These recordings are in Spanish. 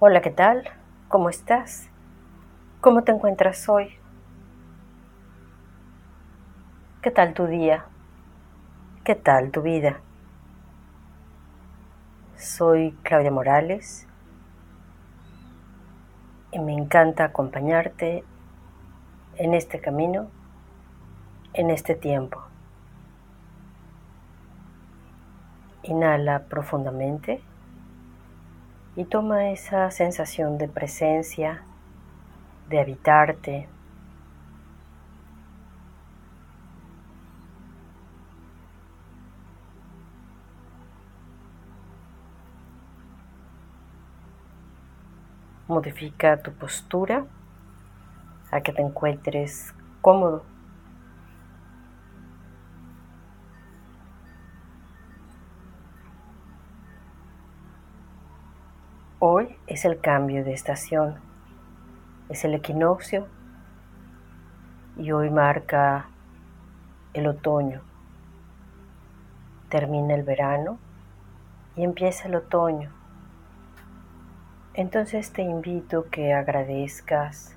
Hola, ¿qué tal? ¿Cómo estás? ¿Cómo te encuentras hoy? ¿Qué tal tu día? ¿Qué tal tu vida? Soy Claudia Morales y me encanta acompañarte en este camino, en este tiempo. Inhala profundamente y toma esa sensación de presencia, de habitarte. Modifica tu postura a que te encuentres cómodo. Hoy es el cambio de estación, es el equinoccio y hoy marca el otoño. Termina el verano y empieza el otoño. Entonces te invito que agradezcas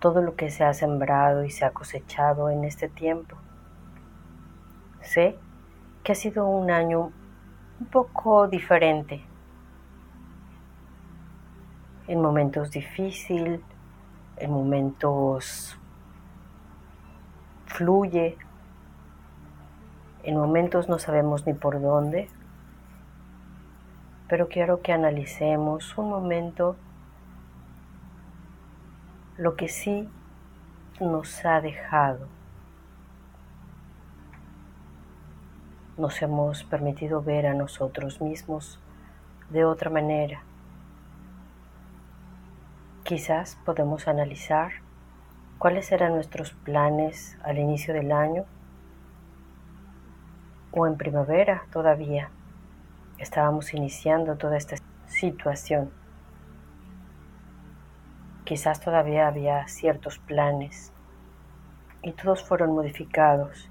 todo lo que se ha sembrado y se ha cosechado en este tiempo. Sé que ha sido un año un poco diferente. En momentos difíciles, en momentos fluye, en momentos no sabemos ni por dónde, pero quiero que analicemos un momento lo que sí nos ha dejado nos hemos permitido ver a nosotros mismos de otra manera. Quizás podemos analizar cuáles eran nuestros planes al inicio del año o en primavera todavía. Estábamos iniciando toda esta situación. Quizás todavía había ciertos planes y todos fueron modificados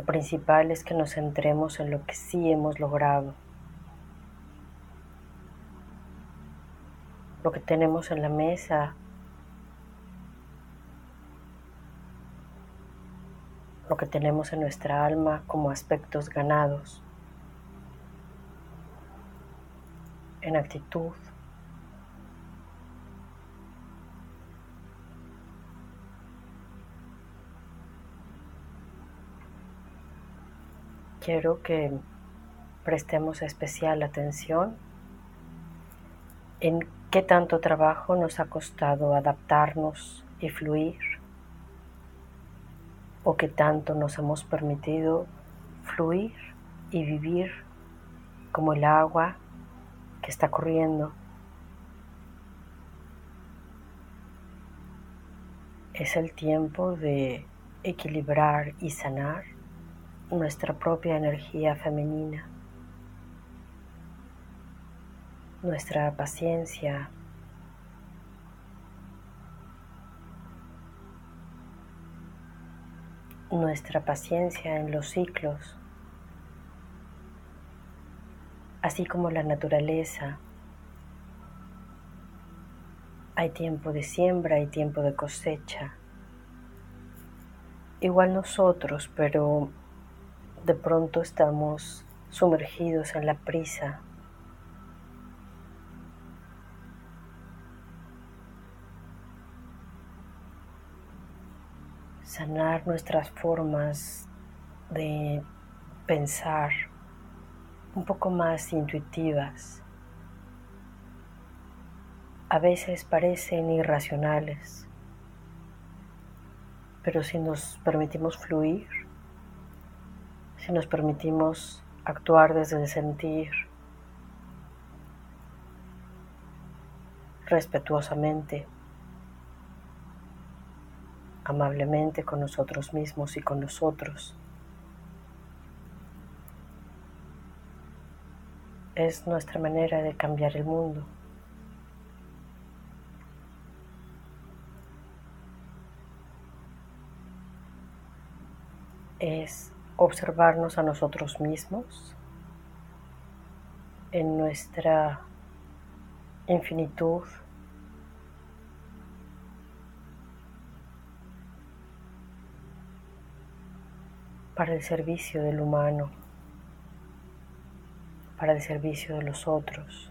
lo principal es que nos centremos en lo que sí hemos logrado, lo que tenemos en la mesa, lo que tenemos en nuestra alma como aspectos ganados, en actitud. Quiero que prestemos especial atención en qué tanto trabajo nos ha costado adaptarnos y fluir o qué tanto nos hemos permitido fluir y vivir como el agua que está corriendo. Es el tiempo de equilibrar y sanar nuestra propia energía femenina, nuestra paciencia, nuestra paciencia en los ciclos, así como la naturaleza. Hay tiempo de siembra y tiempo de cosecha. Igual nosotros, pero de pronto estamos sumergidos en la prisa. Sanar nuestras formas de pensar un poco más intuitivas. A veces parecen irracionales, pero si nos permitimos fluir, nos permitimos actuar desde el sentir, respetuosamente, amablemente con nosotros mismos y con nosotros. Es nuestra manera de cambiar el mundo. Es observarnos a nosotros mismos en nuestra infinitud para el servicio del humano, para el servicio de los otros.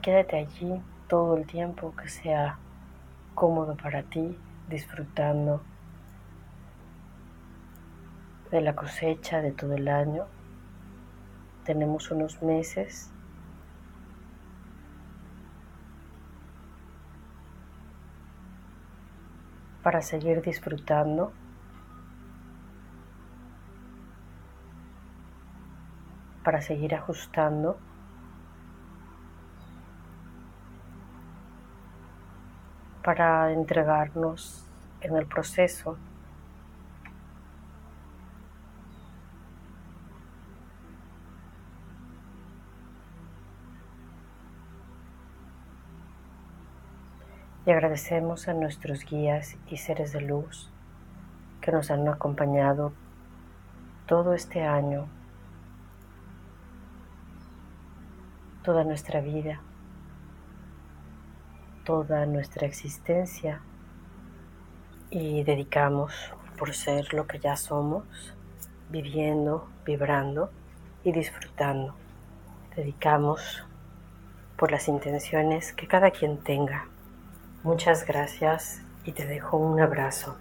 Quédate allí todo el tiempo que sea cómodo para ti, disfrutando de la cosecha de todo el año. Tenemos unos meses para seguir disfrutando. para seguir ajustando para entregarnos en el proceso. Y agradecemos a nuestros guías y seres de luz que nos han acompañado todo este año, toda nuestra vida toda nuestra existencia y dedicamos por ser lo que ya somos, viviendo, vibrando y disfrutando. Dedicamos por las intenciones que cada quien tenga. Muchas gracias y te dejo un abrazo.